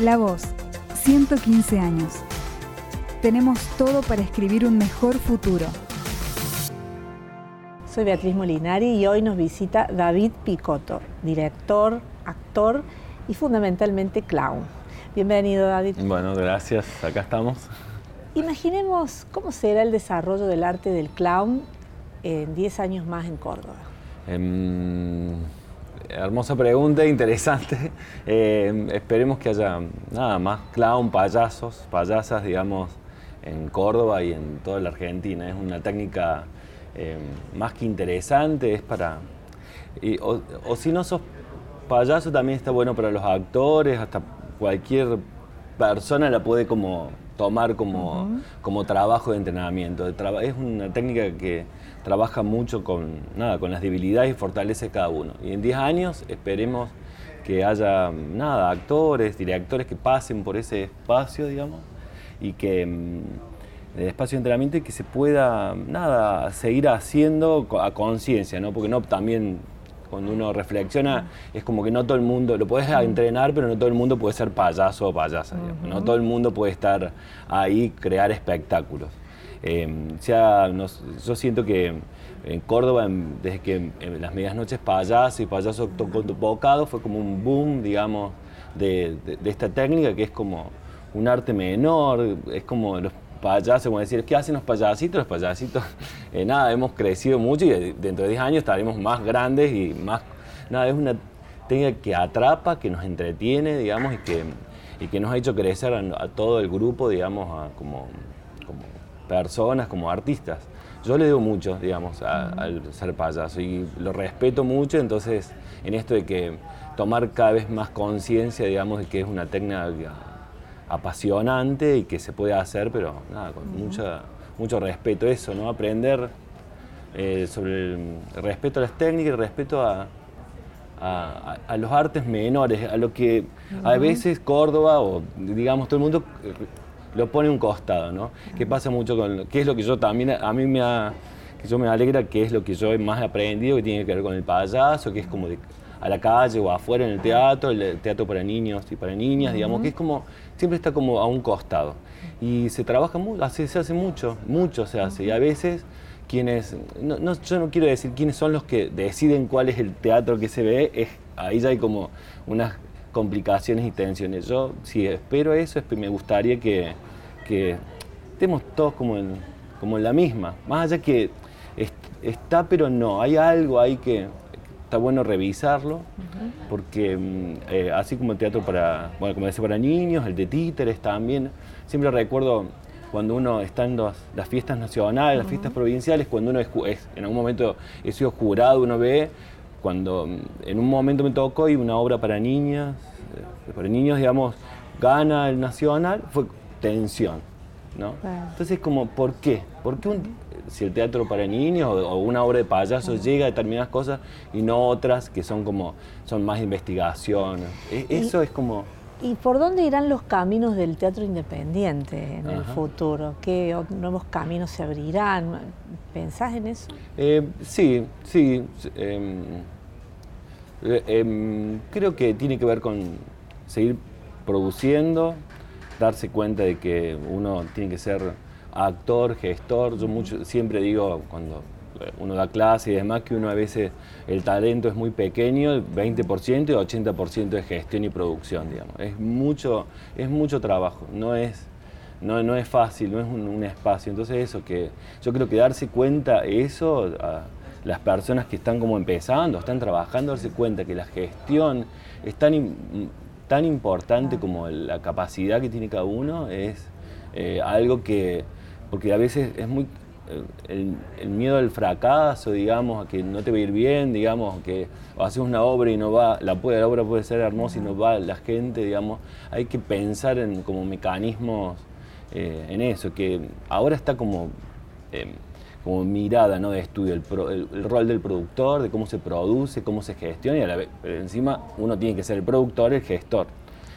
La Voz, 115 años. Tenemos todo para escribir un mejor futuro. Soy Beatriz Molinari y hoy nos visita David Picotto, director, actor y fundamentalmente clown. Bienvenido, David. Bueno, gracias. Acá estamos. Imaginemos cómo será el desarrollo del arte del clown en 10 años más en Córdoba. Em, hermosa pregunta, interesante. Em, esperemos que haya nada más clown, payasos, payasas, digamos, en Córdoba y en toda la Argentina. Es una técnica em, más que interesante, es para... o, o si no sos payaso también está bueno para los actores, hasta cualquier persona la puede como tomar como, como trabajo de entrenamiento. Es una técnica que trabaja mucho con, nada, con las debilidades y fortalezas de cada uno. Y en 10 años esperemos que haya nada, actores, directores que pasen por ese espacio, digamos, y que mm, el espacio de entrenamiento y que se pueda nada, seguir haciendo a conciencia, ¿no? porque no también cuando uno reflexiona, es como que no todo el mundo, lo puedes entrenar, pero no todo el mundo puede ser payaso o payasa. No todo el mundo puede estar ahí, crear espectáculos. Em, sea, yo siento que en Córdoba, desde que en las medias noches payaso y payaso bocado, fue como un boom, digamos, de, esta técnica que es como un arte menor, es como los payasos, como decir, ¿qué hacen los payasitos? Los payasitos, eh, nada, hemos crecido mucho y dentro de 10 años estaremos más grandes y más, nada, es una técnica que atrapa, que nos entretiene, digamos, y que, y que nos ha hecho crecer a, todo el grupo, digamos, como, como personas, como artistas. Yo le digo mucho, digamos, al ser payaso y lo respeto mucho, entonces en esto de que tomar cada vez más conciencia, digamos, de que es una técnica apasionante y que se puede hacer, pero nada, con mucha, mucho respeto eso, ¿no? Aprender eh, sobre el respeto a las técnicas, el respeto a, a, los artes menores, a lo que a veces Córdoba o digamos todo el mundo eh, lo pone un costado, ¿no? ¿Qué pasa mucho con, qué es lo que yo también, a mí me ha, que yo me alegra, que es lo que yo más he aprendido, que tiene que ver con el payaso, que es como de, a la calle o afuera en el teatro, el teatro para niños y para niñas, digamos, que es como, siempre está como a un costado. Y se trabaja mucho, se hace mucho, mucho se hace. Y a veces quienes, no, yo no quiero decir quiénes son los que deciden cuál es el teatro que se ve, es, ahí ya hay como unas complicaciones y tensiones. Yo si espero eso, me gustaría que, que estemos todos como en, como en la misma, más allá que está pero no, hay algo ahí que está bueno revisarlo, porque mm, eh, así como el teatro para, bueno, como decía, para niños, el de títeres también, siempre recuerdo cuando uno está en las fiestas nacionales, las fiestas provinciales, cuando uno es, en algún momento he sido jurado, uno ve, cuando mm, en un momento me tocó y una obra para niñas, eh, para niños, digamos, gana el nacional, fue tensión, ¿no? Entonces, como, ¿por qué? ¿Por qué un, si el teatro para niños o, una obra de payasos llega a determinadas cosas y no otras que son como son más investigación. E, eso es como... ¿Y por dónde irán los caminos del teatro independiente en el futuro? ¿Qué nuevos caminos se abrirán? ¿Pensás en eso? Eh, sí, sí. Em, eh, em, creo que tiene que ver con seguir produciendo, darse cuenta de que uno tiene que ser actor, gestor. Yo mucho, siempre digo cuando uno da clase y demás que uno a veces el talento es muy pequeño, 20% y 80% de gestión y producción, digamos. Es mucho, es mucho trabajo, no es, no, no es fácil, no es un, espacio. Entonces eso, que yo creo que darse cuenta eso, a las personas que están como empezando, están trabajando, darse cuenta que la gestión es tan, tan importante como la capacidad que tiene cada uno, es eh, algo que porque a veces es muy el, miedo al fracaso, digamos, a que no te va a ir bien, digamos, que haces una obra y no va, la, la obra puede ser hermosa y no va la gente, digamos, hay que pensar en como mecanismos eh, en eso, que ahora está como, em, como mirada ¿no? de estudio, el, rol del productor, de cómo se produce, cómo se gestiona, y a la vez, encima uno tiene que ser el productor, el gestor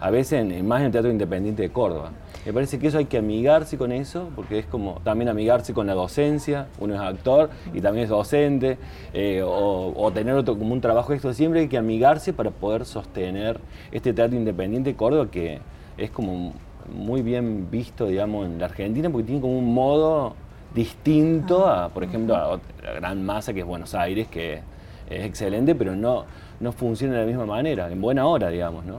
a veces en, más en el Teatro Independiente de Córdoba. Me parece que eso hay que amigarse con eso, porque es como también amigarse con la docencia, uno es actor y también es docente, eh, o, tener otro como un trabajo esto, siempre hay que amigarse para poder sostener este Teatro Independiente de Córdoba que es como muy bien visto, digamos, en la Argentina porque tiene como un modo distinto a, por ejemplo, a la gran masa que es Buenos Aires, que es excelente, pero no, no funciona de la misma manera, en buena hora, digamos. ¿no?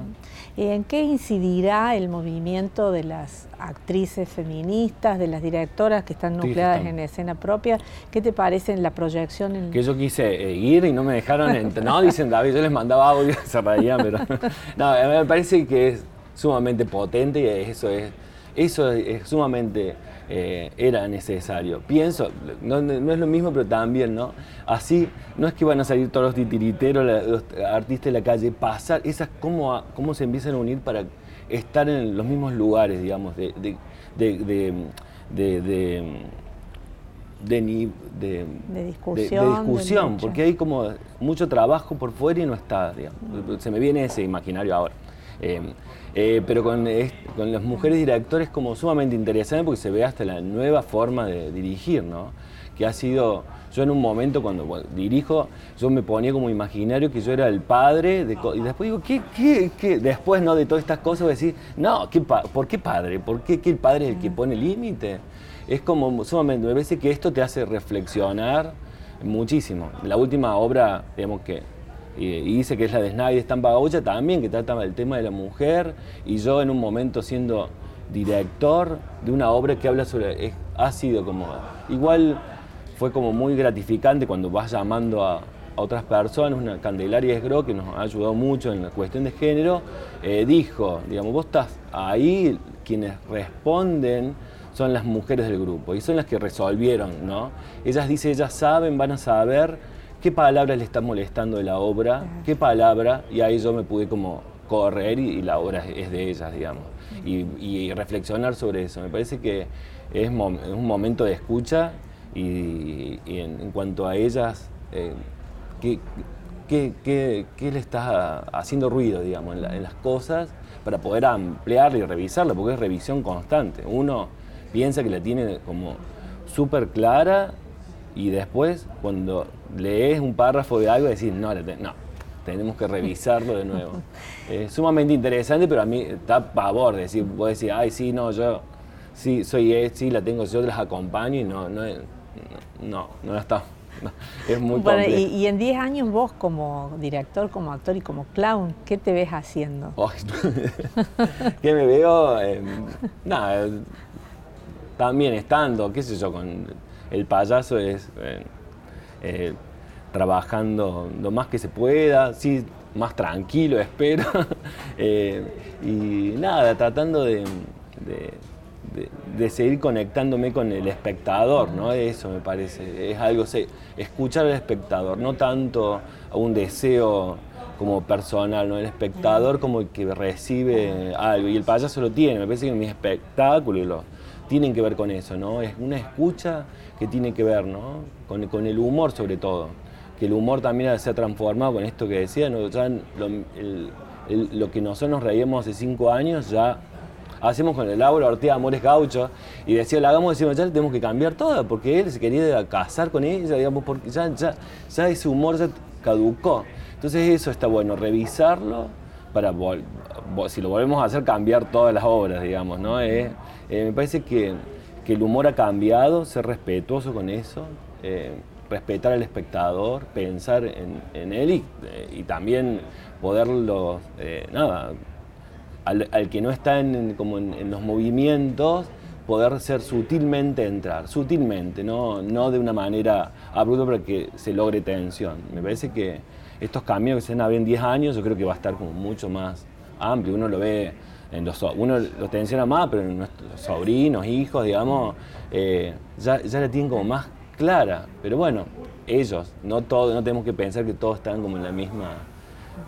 ¿En qué incidirá el movimiento de las actrices feministas, de las directoras que están nucleadas en escena propia? ¿Qué te parece en la proyección? Que yo quise eh, ir y no me dejaron entrar. No, dicen David, yo les mandaba audio, se reían, pero... No, me parece que es sumamente potente y eso es, eso es sumamente eh, era necesario. Pienso, no, es lo mismo, pero también, ¿no? Así, no es que van a salir todos los titiriteros, los artistas de la calle, pasar, esas, cómo, cómo se empiezan a unir para estar en los mismos lugares, digamos, de, de, de, de discusión, discusión porque hay como mucho trabajo por fuera y no está, digamos. Se me viene ese imaginario ahora. Eh, eh, pero con, con, las mujeres directores como sumamente interesante porque se ve hasta la nueva forma de dirigir, ¿no? Que ha sido, yo en un momento cuando dirijo, yo me ponía como imaginario que yo era el padre, de, y después digo, ¿qué, qué, qué? Después, ¿no? De todas estas cosas, decir, no, ¿qué ¿por qué padre? ¿Por qué, el padre es el que pone límite? Es como sumamente, me parece que esto te hace reflexionar muchísimo. La última obra, digamos que y, dice que es la de Snyder Estampa Gaucha también, que trata el tema de la mujer, y yo en un momento siendo director de una obra que habla sobre, ha sido como, igual fue como muy gratificante cuando vas llamando a, otras personas, una Candelaria Esgro que nos ha ayudado mucho en la cuestión de género, eh, dijo, digamos, vos estás ahí, quienes responden son las mujeres del grupo y son las que resolvieron, ¿no? Ellas dicen, ellas saben, van a saber qué palabra le está molestando de la obra, qué palabra, y ahí yo me pude como correr y, la obra es de ellas, digamos, y, reflexionar sobre eso. Me parece que es, un momento de escucha y, en, cuanto a ellas, eh, ¿qué, le está haciendo ruido, digamos, en, en las cosas para poder ampliarla y revisarla, porque es revisión constante. Uno piensa que la tiene como súper clara y después cuando lees un párrafo de algo decís, no, no, tenemos que revisarlo de nuevo. es sumamente interesante, pero a mí está pavor decir, vos decir, ay, sí, no, yo sí soy sí la tengo, yo las acompaño y no, no, no, no está. es muy bueno, y, y, en 10 años vos como director, como actor y como clown, ¿qué te ves haciendo? ¿Qué me veo? nada, también estando, qué sé yo, con el payaso es eh, eh, trabajando lo más que se pueda, sí, más tranquilo, espero. Eh, y nada, tratando de, de, seguir conectándome con el espectador, ¿no? Eso me parece, es algo, escuchar al espectador, no tanto un deseo como personal, ¿no? El espectador como el que recibe algo, y el payaso lo tiene, me parece que mi espectáculo lo, tienen que ver con eso, ¿no? Es una escucha que tiene que ver, ¿no? Con, con el humor sobre todo. Que el humor también se ha transformado con esto que decía, ¿no? ya lo, que nosotros nos reíamos hace cinco años ya hacemos con el Laura Ortega Amores Gaucho y decía, la hagamos, decimos, ya tenemos que cambiar todo, porque él se quería casar con ella, digamos, porque ya, ya, ya ese humor ya caducó. Entonces eso está bueno, revisarlo para, si lo volvemos a hacer, cambiar todas las obras, digamos, ¿no? Eh, eh, me parece que, el humor ha cambiado, ser respetuoso con eso, eh, respetar al espectador, pensar en, él y, también poderlo, nada, al, que no está en, como en, los movimientos, poder ser sutilmente entrar, sutilmente, no, no de una manera abrupta para que se logre tensión. Me parece que estos cambios que se han habido en 10 años, yo creo que va a estar como mucho más amplio. Uno lo ve, en los, uno lo tensiona más, pero en nuestros sobrinos, hijos, digamos, eh, ya, ya la tienen como más clara. Pero bueno, ellos, no todo, no tenemos que pensar que todos están como en la misma,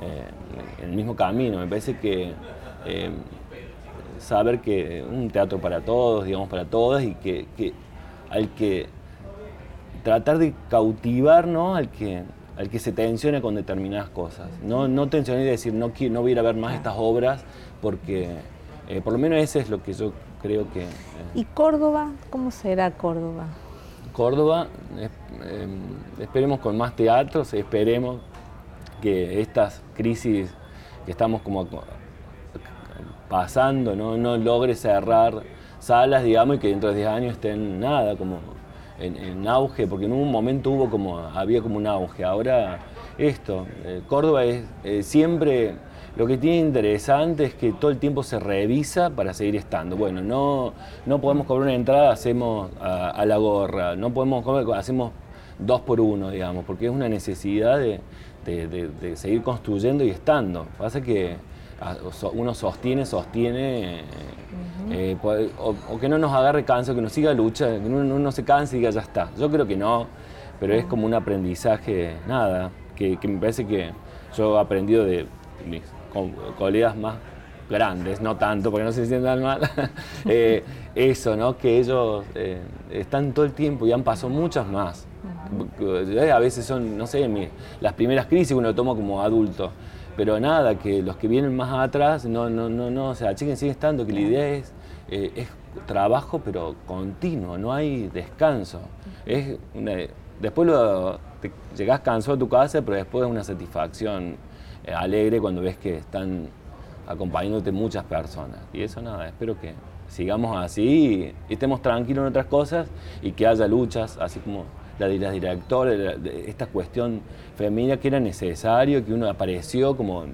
eh, en el mismo camino. Me parece que eh, saber que un teatro para todos, digamos, para todas, y que, que al que tratar de cautivar, ¿no? Al que al que se tensiona con determinadas cosas. No, no tensionar y decir, no, no voy a ir a ver más estas obras, porque eh, por lo menos ese es lo que yo creo que... Eh. ¿Y Córdoba? ¿Cómo será Córdoba? Córdoba, eh, esperemos con más teatros, esperemos que estas crisis que estamos como pasando, ¿no? no logre cerrar salas, digamos, y que dentro de 10 años estén nada, como en, auge, porque en un momento hubo como, había como un auge. Ahora esto, eh, Córdoba es eh, siempre, lo que tiene interesante es que todo el tiempo se revisa para seguir estando. Bueno, no, no podemos cobrar una entrada, hacemos a, la gorra, no podemos comer, hacemos dos por uno, digamos, porque es una necesidad de, de seguir construyendo y estando. Pasa que uno sostiene, sostiene, eh, o, que no nos agarre canso, que nos siga lucha, que uno no se canse y diga ya está. Yo creo que no, pero es como un aprendizaje, nada, que, me parece que yo he aprendido de mis colegas más grandes, no tanto porque no se sientan mal, eh, eso, ¿no? Que ellos eh, están todo el tiempo y han pasado muchas más. A veces son, no sé, las primeras crisis uno toma como adulto pero nada, que los que vienen más atrás, no, no, no, no, o sea, chiquen sigue estando, que la idea es, eh, es trabajo, pero continuo, no hay descanso. Es después lo, llegás cansado a tu casa, pero después es una satisfacción eh, alegre cuando ves que están acompañándote muchas personas. Y eso nada, espero que sigamos así y estemos tranquilos en otras cosas y que haya luchas, así como de las directoras, esta cuestión femenina que era necesario, que uno apareció como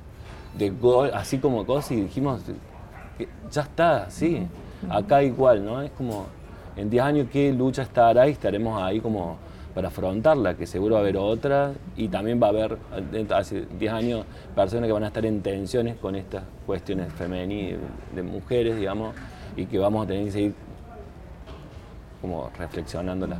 de gol, así como cosas y dijimos, ya está, sí, acá igual, ¿no? Es como, en 10 años qué lucha estará y estaremos ahí como para afrontarla, que seguro va a haber otra y también va a haber, hace 10 años, personas que van a estar en tensiones con estas cuestiones femeninas, de mujeres, digamos, y que vamos a tener que seguir como reflexionándolas.